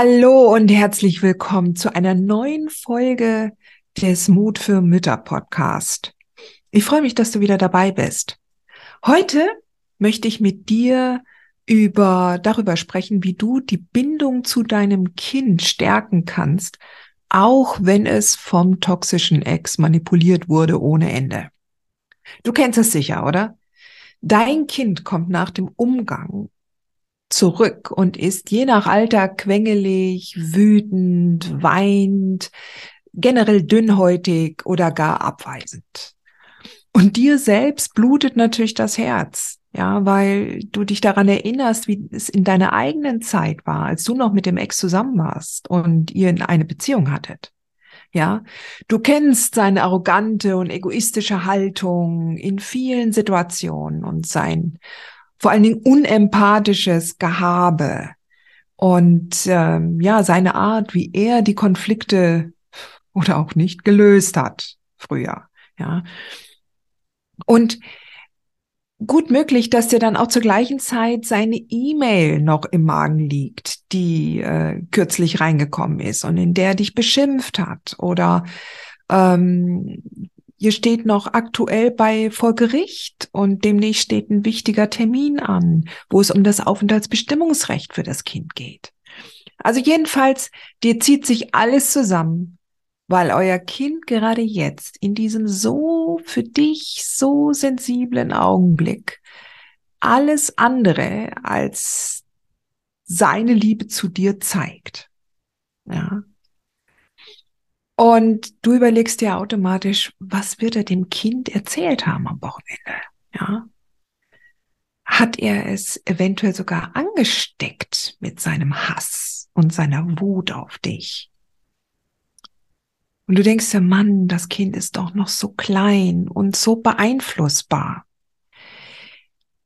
Hallo und herzlich willkommen zu einer neuen Folge des Mut für Mütter Podcast. Ich freue mich, dass du wieder dabei bist. Heute möchte ich mit dir über darüber sprechen, wie du die Bindung zu deinem Kind stärken kannst, auch wenn es vom toxischen Ex manipuliert wurde ohne Ende. Du kennst es sicher, oder? Dein Kind kommt nach dem Umgang zurück und ist je nach Alter quengelig, wütend, weint, generell dünnhäutig oder gar abweisend. Und dir selbst blutet natürlich das Herz, ja, weil du dich daran erinnerst, wie es in deiner eigenen Zeit war, als du noch mit dem Ex zusammen warst und ihr eine Beziehung hattet. Ja, du kennst seine arrogante und egoistische Haltung in vielen Situationen und sein vor allen Dingen unempathisches Gehabe und ähm, ja, seine Art, wie er die Konflikte oder auch nicht gelöst hat früher. Ja. Und gut möglich, dass dir dann auch zur gleichen Zeit seine E-Mail noch im Magen liegt, die äh, kürzlich reingekommen ist und in der dich beschimpft hat oder ähm, Ihr steht noch aktuell bei vor Gericht und demnächst steht ein wichtiger Termin an, wo es um das Aufenthaltsbestimmungsrecht für das Kind geht. Also jedenfalls, dir zieht sich alles zusammen, weil euer Kind gerade jetzt in diesem so für dich so sensiblen Augenblick alles andere als seine Liebe zu dir zeigt. Ja. Und du überlegst dir automatisch, was wird er dem Kind erzählt haben am Wochenende? Ja. Hat er es eventuell sogar angesteckt mit seinem Hass und seiner Wut auf dich? Und du denkst dir, Mann, das Kind ist doch noch so klein und so beeinflussbar.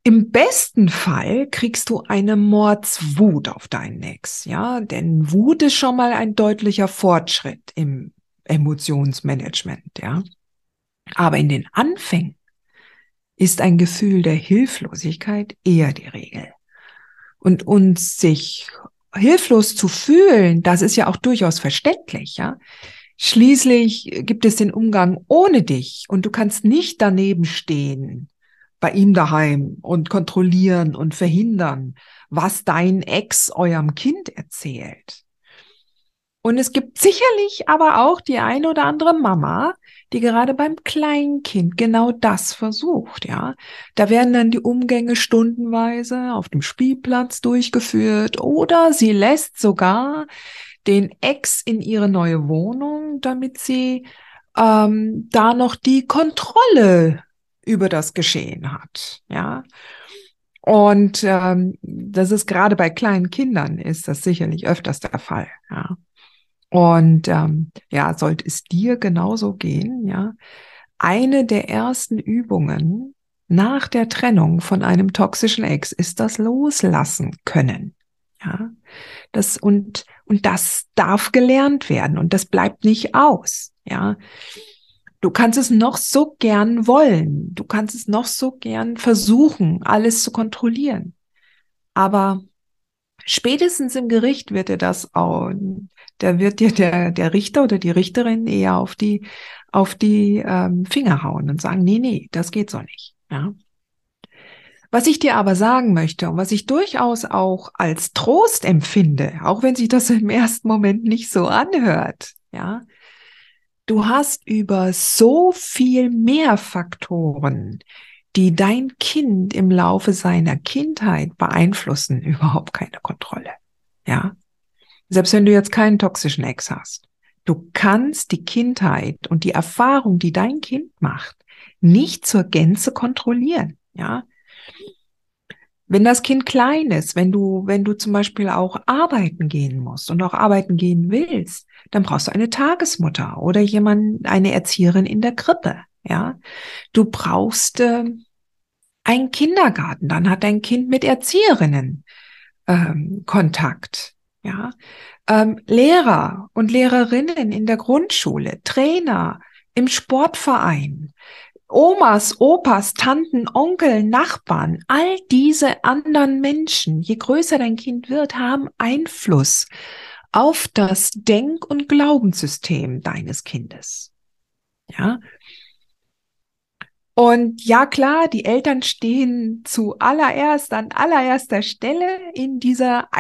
Im besten Fall kriegst du eine Mordswut auf deinen Ex, ja, denn Wut ist schon mal ein deutlicher Fortschritt im Emotionsmanagement, ja. Aber in den Anfängen ist ein Gefühl der Hilflosigkeit eher die Regel. Und uns sich hilflos zu fühlen, das ist ja auch durchaus verständlich, ja. Schließlich gibt es den Umgang ohne dich und du kannst nicht daneben stehen bei ihm daheim und kontrollieren und verhindern, was dein Ex eurem Kind erzählt. Und es gibt sicherlich aber auch die eine oder andere Mama, die gerade beim Kleinkind genau das versucht, ja. Da werden dann die Umgänge stundenweise auf dem Spielplatz durchgeführt oder sie lässt sogar den Ex in ihre neue Wohnung, damit sie ähm, da noch die Kontrolle über das Geschehen hat, ja. Und ähm, das ist gerade bei kleinen Kindern ist das sicherlich öfters der Fall, ja. Und ähm, ja, sollte es dir genauso gehen, ja, eine der ersten Übungen nach der Trennung von einem toxischen Ex ist das Loslassen können. Ja, das und, und das darf gelernt werden und das bleibt nicht aus. Ja, du kannst es noch so gern wollen. Du kannst es noch so gern versuchen, alles zu kontrollieren. Aber spätestens im Gericht wird dir das auch, da wird dir der, der Richter oder die Richterin eher auf die, auf die ähm, Finger hauen und sagen, nee, nee, das geht so nicht. Ja. Was ich dir aber sagen möchte und was ich durchaus auch als Trost empfinde, auch wenn sich das im ersten Moment nicht so anhört, ja, du hast über so viel mehr Faktoren, die dein Kind im Laufe seiner Kindheit beeinflussen, überhaupt keine Kontrolle. Ja. Selbst wenn du jetzt keinen toxischen Ex hast. Du kannst die Kindheit und die Erfahrung, die dein Kind macht, nicht zur Gänze kontrollieren. Ja, wenn das Kind klein ist, wenn du, wenn du zum Beispiel auch arbeiten gehen musst und auch arbeiten gehen willst, dann brauchst du eine Tagesmutter oder jemand, eine Erzieherin in der Krippe. Ja, du brauchst äh, einen Kindergarten, dann hat dein Kind mit Erzieherinnen ähm, Kontakt. Ja, ähm, Lehrer und Lehrerinnen in der Grundschule, Trainer im Sportverein, Omas, Opas, Tanten, Onkel, Nachbarn, all diese anderen Menschen, je größer dein Kind wird, haben Einfluss auf das Denk- und Glaubenssystem deines Kindes. Ja. Und ja, klar, die Eltern stehen zuallererst an allererster Stelle in dieser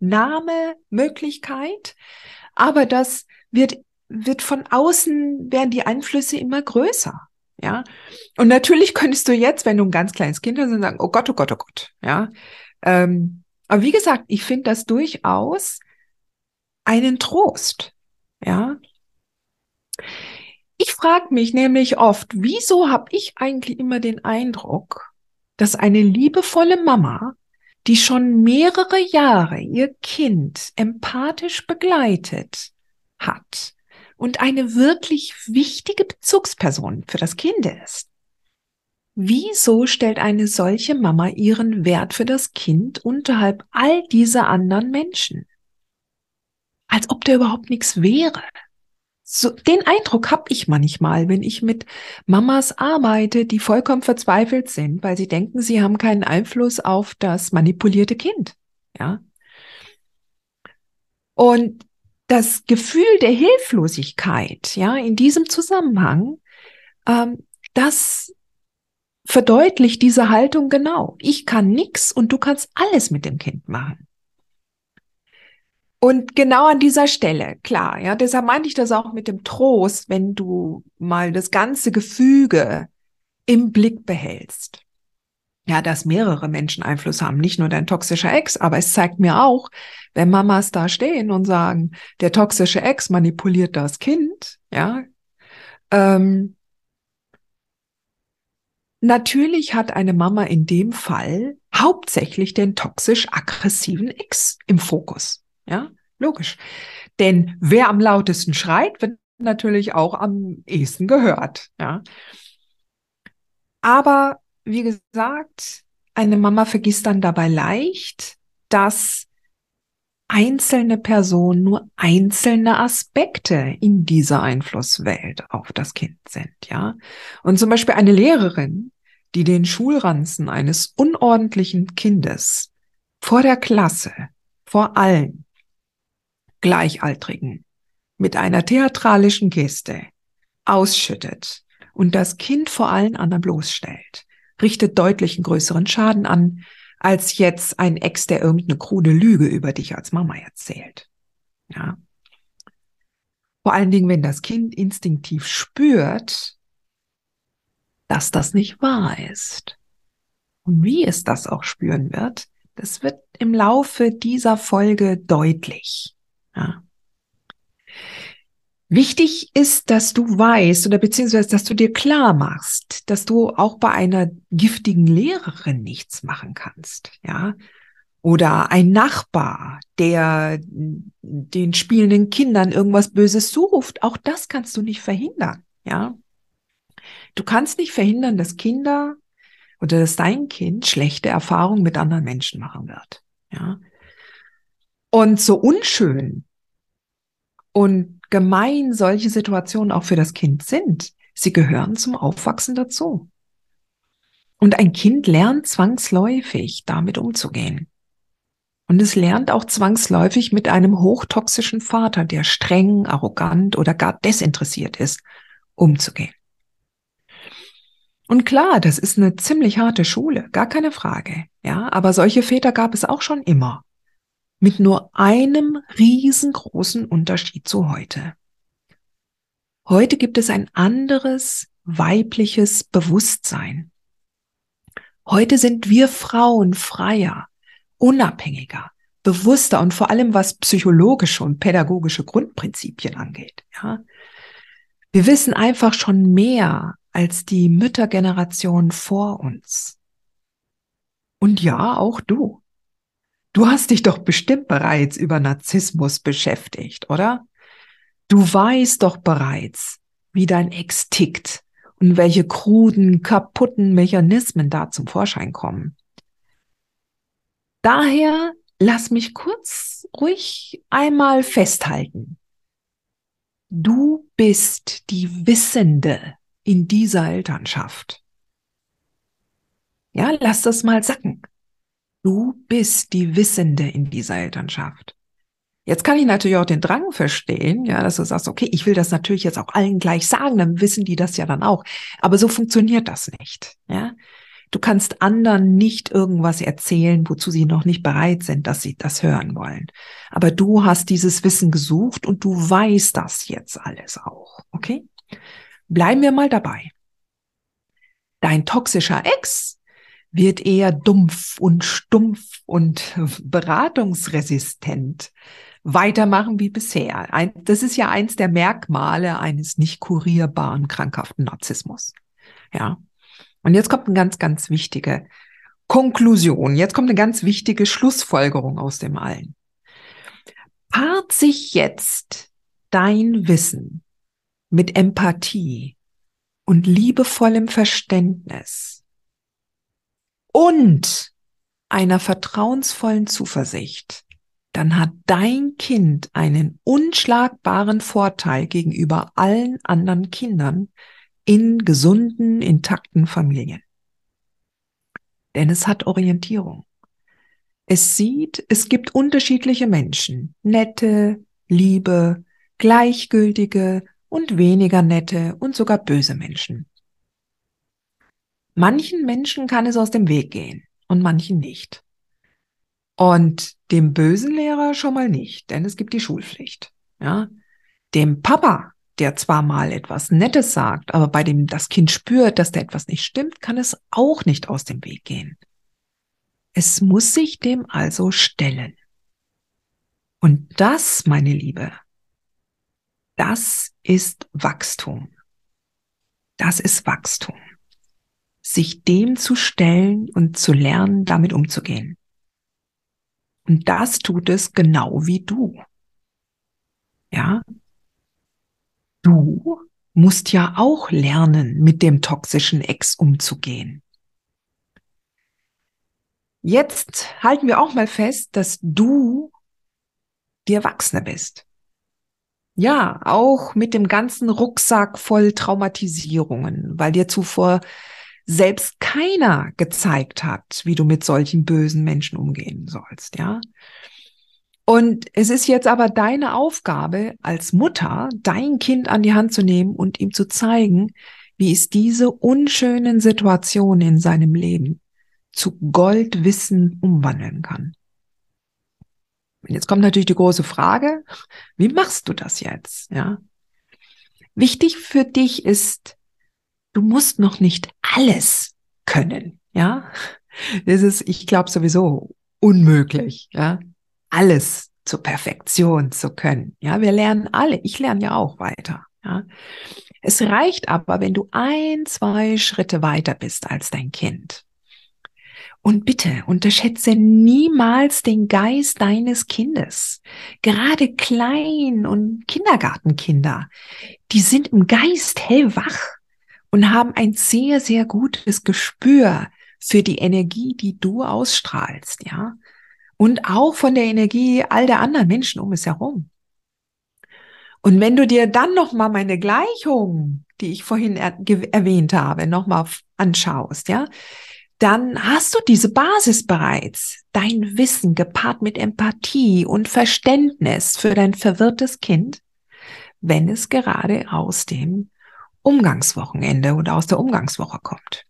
Einflussnahmemöglichkeit. Aber das wird wird von außen, werden die Einflüsse immer größer. Ja. Und natürlich könntest du jetzt, wenn du ein ganz kleines Kind hast, sagen, oh Gott, oh Gott, oh Gott. Ja. Ähm, aber wie gesagt, ich finde das durchaus einen Trost. Ja. Ich frage mich nämlich oft, wieso habe ich eigentlich immer den Eindruck, dass eine liebevolle Mama, die schon mehrere Jahre ihr Kind empathisch begleitet hat, und eine wirklich wichtige Bezugsperson für das Kind ist. Wieso stellt eine solche Mama ihren Wert für das Kind unterhalb all dieser anderen Menschen? Als ob der überhaupt nichts wäre. So, den Eindruck habe ich manchmal, wenn ich mit Mamas arbeite, die vollkommen verzweifelt sind, weil sie denken, sie haben keinen Einfluss auf das manipulierte Kind. Ja. Und das Gefühl der Hilflosigkeit, ja, in diesem Zusammenhang, ähm, das verdeutlicht diese Haltung genau. Ich kann nichts und du kannst alles mit dem Kind machen. Und genau an dieser Stelle, klar, ja, deshalb meinte ich das auch mit dem Trost, wenn du mal das ganze Gefüge im Blick behältst. Ja, dass mehrere Menschen Einfluss haben, nicht nur dein toxischer Ex, aber es zeigt mir auch, wenn Mamas da stehen und sagen, der toxische Ex manipuliert das Kind, ja, ähm, natürlich hat eine Mama in dem Fall hauptsächlich den toxisch-aggressiven Ex im Fokus, ja, logisch. Denn wer am lautesten schreit, wird natürlich auch am ehesten gehört, ja. Aber wie gesagt, eine Mama vergisst dann dabei leicht, dass einzelne Personen nur einzelne Aspekte in dieser Einflusswelt auf das Kind sind, ja. Und zum Beispiel eine Lehrerin, die den Schulranzen eines unordentlichen Kindes vor der Klasse, vor allen Gleichaltrigen, mit einer theatralischen Geste ausschüttet und das Kind vor allen anderen bloßstellt, richtet deutlich einen größeren Schaden an, als jetzt ein Ex, der irgendeine krude Lüge über dich als Mama erzählt. Ja. Vor allen Dingen, wenn das Kind instinktiv spürt, dass das nicht wahr ist. Und wie es das auch spüren wird, das wird im Laufe dieser Folge deutlich. Ja. Wichtig ist, dass du weißt oder beziehungsweise, dass du dir klar machst, dass du auch bei einer giftigen Lehrerin nichts machen kannst, ja. Oder ein Nachbar, der den spielenden Kindern irgendwas Böses zuruft, auch das kannst du nicht verhindern, ja. Du kannst nicht verhindern, dass Kinder oder dass dein Kind schlechte Erfahrungen mit anderen Menschen machen wird, ja. Und so unschön und gemein solche Situationen auch für das Kind sind. Sie gehören zum Aufwachsen dazu. Und ein Kind lernt zwangsläufig, damit umzugehen. Und es lernt auch zwangsläufig mit einem hochtoxischen Vater, der streng, arrogant oder gar desinteressiert ist, umzugehen. Und klar, das ist eine ziemlich harte Schule, gar keine Frage. Ja, aber solche Väter gab es auch schon immer mit nur einem riesengroßen Unterschied zu heute. Heute gibt es ein anderes weibliches Bewusstsein. Heute sind wir Frauen freier, unabhängiger, bewusster und vor allem was psychologische und pädagogische Grundprinzipien angeht. Ja, wir wissen einfach schon mehr als die Müttergeneration vor uns. Und ja, auch du. Du hast dich doch bestimmt bereits über Narzissmus beschäftigt, oder? Du weißt doch bereits, wie dein Ex tickt und welche kruden, kaputten Mechanismen da zum Vorschein kommen. Daher lass mich kurz ruhig einmal festhalten. Du bist die Wissende in dieser Elternschaft. Ja, lass das mal sacken. Du bist die Wissende in dieser Elternschaft. Jetzt kann ich natürlich auch den Drang verstehen, ja, dass du sagst, okay, ich will das natürlich jetzt auch allen gleich sagen, dann wissen die das ja dann auch. Aber so funktioniert das nicht, ja. Du kannst anderen nicht irgendwas erzählen, wozu sie noch nicht bereit sind, dass sie das hören wollen. Aber du hast dieses Wissen gesucht und du weißt das jetzt alles auch, okay? Bleiben wir mal dabei. Dein toxischer Ex wird eher dumpf und stumpf und beratungsresistent weitermachen wie bisher. das ist ja eins der Merkmale eines nicht kurierbaren krankhaften Narzissmus. Ja. Und jetzt kommt eine ganz, ganz wichtige Konklusion. Jetzt kommt eine ganz wichtige Schlussfolgerung aus dem allen. Paart sich jetzt dein Wissen mit Empathie und liebevollem Verständnis und einer vertrauensvollen Zuversicht, dann hat dein Kind einen unschlagbaren Vorteil gegenüber allen anderen Kindern in gesunden, intakten Familien. Denn es hat Orientierung. Es sieht, es gibt unterschiedliche Menschen, nette, liebe, gleichgültige und weniger nette und sogar böse Menschen. Manchen Menschen kann es aus dem Weg gehen und manchen nicht. Und dem bösen Lehrer schon mal nicht, denn es gibt die Schulpflicht. Ja, dem Papa, der zwar mal etwas Nettes sagt, aber bei dem das Kind spürt, dass da etwas nicht stimmt, kann es auch nicht aus dem Weg gehen. Es muss sich dem also stellen. Und das, meine Liebe, das ist Wachstum. Das ist Wachstum. Sich dem zu stellen und zu lernen, damit umzugehen. Und das tut es genau wie du. Ja? Du musst ja auch lernen, mit dem toxischen Ex umzugehen. Jetzt halten wir auch mal fest, dass du die Erwachsene bist. Ja, auch mit dem ganzen Rucksack voll Traumatisierungen, weil dir zuvor selbst keiner gezeigt hat, wie du mit solchen bösen Menschen umgehen sollst, ja. Und es ist jetzt aber deine Aufgabe als Mutter, dein Kind an die Hand zu nehmen und ihm zu zeigen, wie es diese unschönen Situationen in seinem Leben zu Goldwissen umwandeln kann. Und jetzt kommt natürlich die große Frage, wie machst du das jetzt? Ja. Wichtig für dich ist, du musst noch nicht alles können. Ja. Das ist, ich glaube, sowieso unmöglich. Ja. Alles zur Perfektion zu können. Ja. Wir lernen alle. Ich lerne ja auch weiter. Ja. Es reicht aber, wenn du ein, zwei Schritte weiter bist als dein Kind. Und bitte unterschätze niemals den Geist deines Kindes. Gerade Klein- und Kindergartenkinder, die sind im Geist hellwach und haben ein sehr, sehr gutes Gespür für die Energie, die du ausstrahlst, ja. Und auch von der Energie all der anderen Menschen um es herum. Und wenn du dir dann noch mal meine Gleichung, die ich vorhin er erwähnt habe, noch mal anschaust, ja, dann hast du diese Basis bereits. Dein Wissen gepaart mit Empathie und Verständnis für dein verwirrtes Kind, wenn es gerade aus dem Umgangswochenende oder aus der Umgangswoche kommt.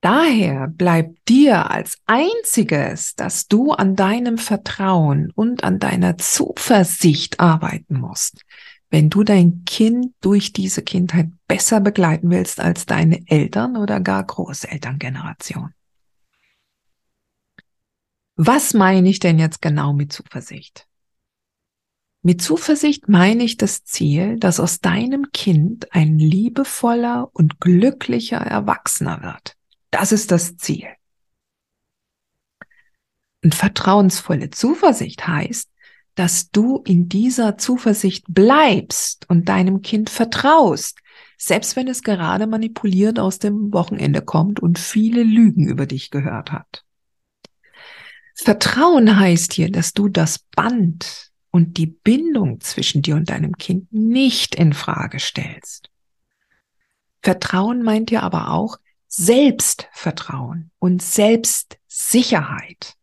Daher bleibt dir als einziges, dass du an deinem Vertrauen und an deiner Zuversicht arbeiten musst, wenn du dein Kind durch diese Kindheit besser begleiten willst als deine Eltern oder gar Großelterngeneration. Was meine ich denn jetzt genau mit Zuversicht? Mit Zuversicht meine ich das Ziel, dass aus deinem Kind ein liebevoller und glücklicher Erwachsener wird. Das ist das Ziel. Und vertrauensvolle Zuversicht heißt, dass du in dieser Zuversicht bleibst und deinem Kind vertraust, selbst wenn es gerade manipuliert aus dem Wochenende kommt und viele Lügen über dich gehört hat. Vertrauen heißt hier, dass du das Band und die Bindung zwischen dir und deinem Kind nicht in Frage stellst. Vertrauen meint ja aber auch Selbstvertrauen und Selbstsicherheit.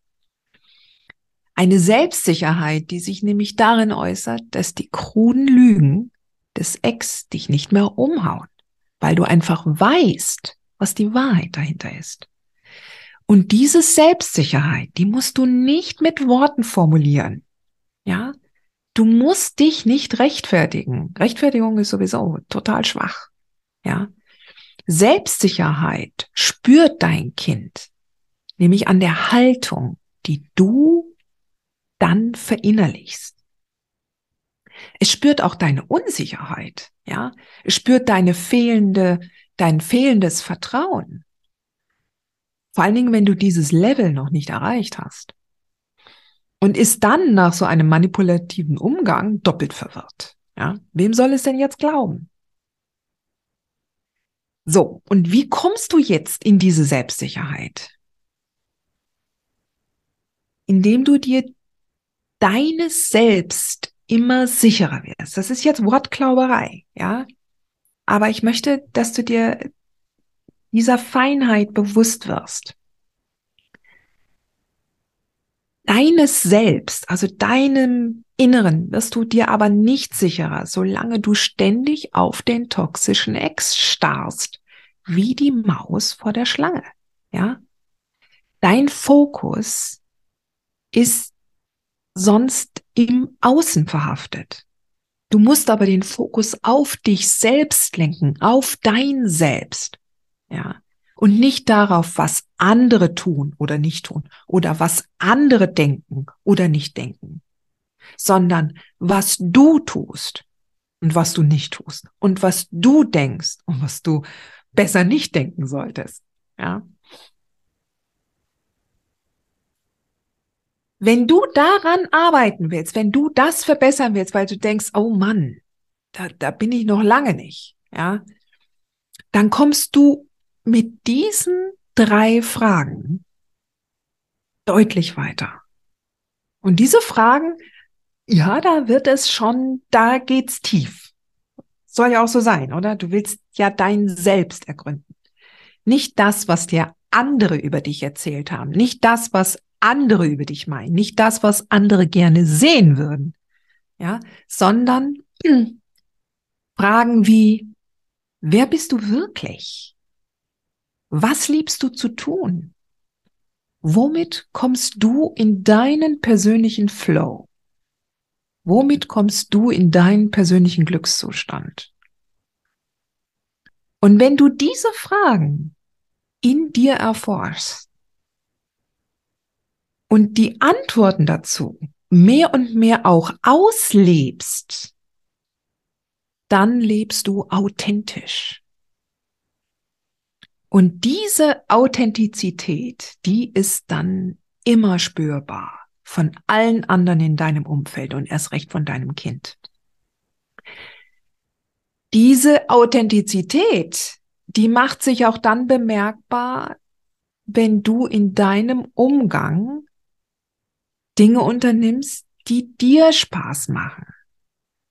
Eine Selbstsicherheit, die sich nämlich darin äußert, dass die kruden Lügen des Ex dich nicht mehr umhauen, weil du einfach weißt, was die Wahrheit dahinter ist. Und diese Selbstsicherheit, die musst du nicht mit Worten formulieren. Ja, du musst dich nicht rechtfertigen. Rechtfertigung ist sowieso total schwach. Ja, Selbstsicherheit spürt dein Kind, nämlich an der Haltung, die du dann verinnerlichst. Es spürt auch deine Unsicherheit, ja. Es spürt deine fehlende, dein fehlendes Vertrauen. Vor allen Dingen, wenn du dieses Level noch nicht erreicht hast. Und ist dann nach so einem manipulativen Umgang doppelt verwirrt. Ja, wem soll es denn jetzt glauben? So, und wie kommst du jetzt in diese Selbstsicherheit? Indem du dir deines Selbst immer sicherer wirst. Das ist jetzt Wortklauberei, ja. Aber ich möchte, dass du dir dieser Feinheit bewusst wirst. Deines Selbst, also deinem Inneren, wirst du dir aber nicht sicherer, solange du ständig auf den toxischen Ex starrst, wie die Maus vor der Schlange, ja. Dein Fokus ist sonst im Außen verhaftet. Du musst aber den Fokus auf dich selbst lenken, auf dein Selbst. Ja. Und nicht darauf, was andere tun oder nicht tun oder was andere denken oder nicht denken, sondern was du tust und was du nicht tust und was du denkst und was du besser nicht denken solltest. Ja. Wenn du daran arbeiten willst, wenn du das verbessern willst, weil du denkst, oh Mann, da, da bin ich noch lange nicht, ja, dann kommst du mit diesen drei Fragen deutlich weiter. Und diese Fragen, ja, da wird es schon, da geht's tief. Soll ja auch so sein, oder? Du willst ja dein Selbst ergründen. Nicht das, was dir andere über dich erzählt haben, nicht das, was andere über dich meinen, nicht das, was andere gerne sehen würden, ja, sondern hm, Fragen wie, wer bist du wirklich? Was liebst du zu tun? Womit kommst du in deinen persönlichen Flow? Womit kommst du in deinen persönlichen Glückszustand? Und wenn du diese Fragen in dir erforschst, und die Antworten dazu mehr und mehr auch auslebst, dann lebst du authentisch. Und diese Authentizität, die ist dann immer spürbar von allen anderen in deinem Umfeld und erst recht von deinem Kind. Diese Authentizität, die macht sich auch dann bemerkbar, wenn du in deinem Umgang Dinge unternimmst, die dir Spaß machen,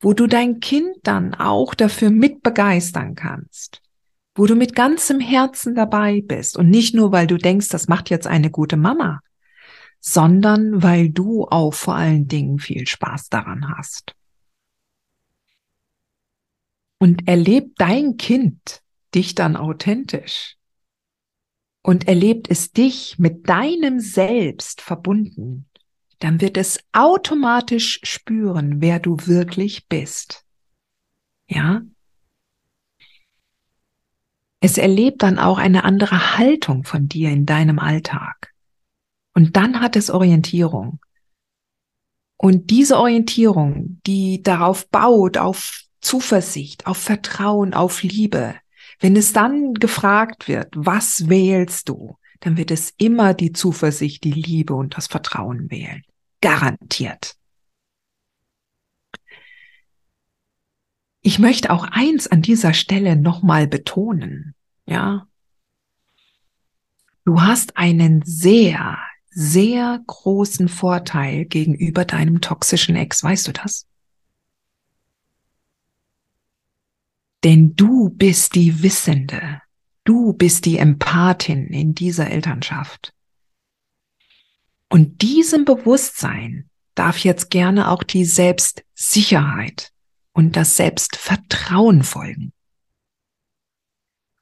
wo du dein Kind dann auch dafür mit begeistern kannst, wo du mit ganzem Herzen dabei bist und nicht nur, weil du denkst, das macht jetzt eine gute Mama, sondern weil du auch vor allen Dingen viel Spaß daran hast. Und erlebt dein Kind dich dann authentisch und erlebt es dich mit deinem Selbst verbunden dann wird es automatisch spüren, wer du wirklich bist. Ja? Es erlebt dann auch eine andere Haltung von dir in deinem Alltag. Und dann hat es Orientierung. Und diese Orientierung, die darauf baut, auf Zuversicht, auf Vertrauen, auf Liebe, wenn es dann gefragt wird, was wählst du, dann wird es immer die Zuversicht, die Liebe und das Vertrauen wählen. Garantiert. Ich möchte auch eins an dieser Stelle nochmal betonen. Ja. Du hast einen sehr, sehr großen Vorteil gegenüber deinem toxischen Ex. Weißt du das? Denn du bist die Wissende. Du bist die Empathin in dieser Elternschaft. Und diesem Bewusstsein darf jetzt gerne auch die Selbstsicherheit und das Selbstvertrauen folgen.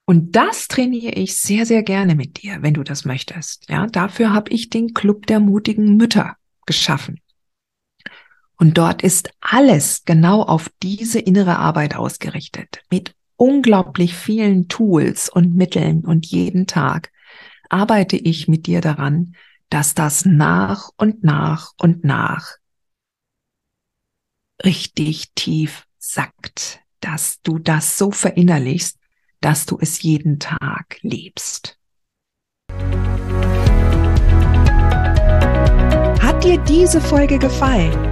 Und das trainiere ich sehr, sehr gerne mit dir, wenn du das möchtest. Ja, dafür habe ich den Club der mutigen Mütter geschaffen. Und dort ist alles genau auf diese innere Arbeit ausgerichtet. Mit unglaublich vielen Tools und Mitteln und jeden Tag arbeite ich mit dir daran, dass das nach und nach und nach richtig tief sackt, dass du das so verinnerlichst, dass du es jeden Tag lebst. Hat dir diese Folge gefallen?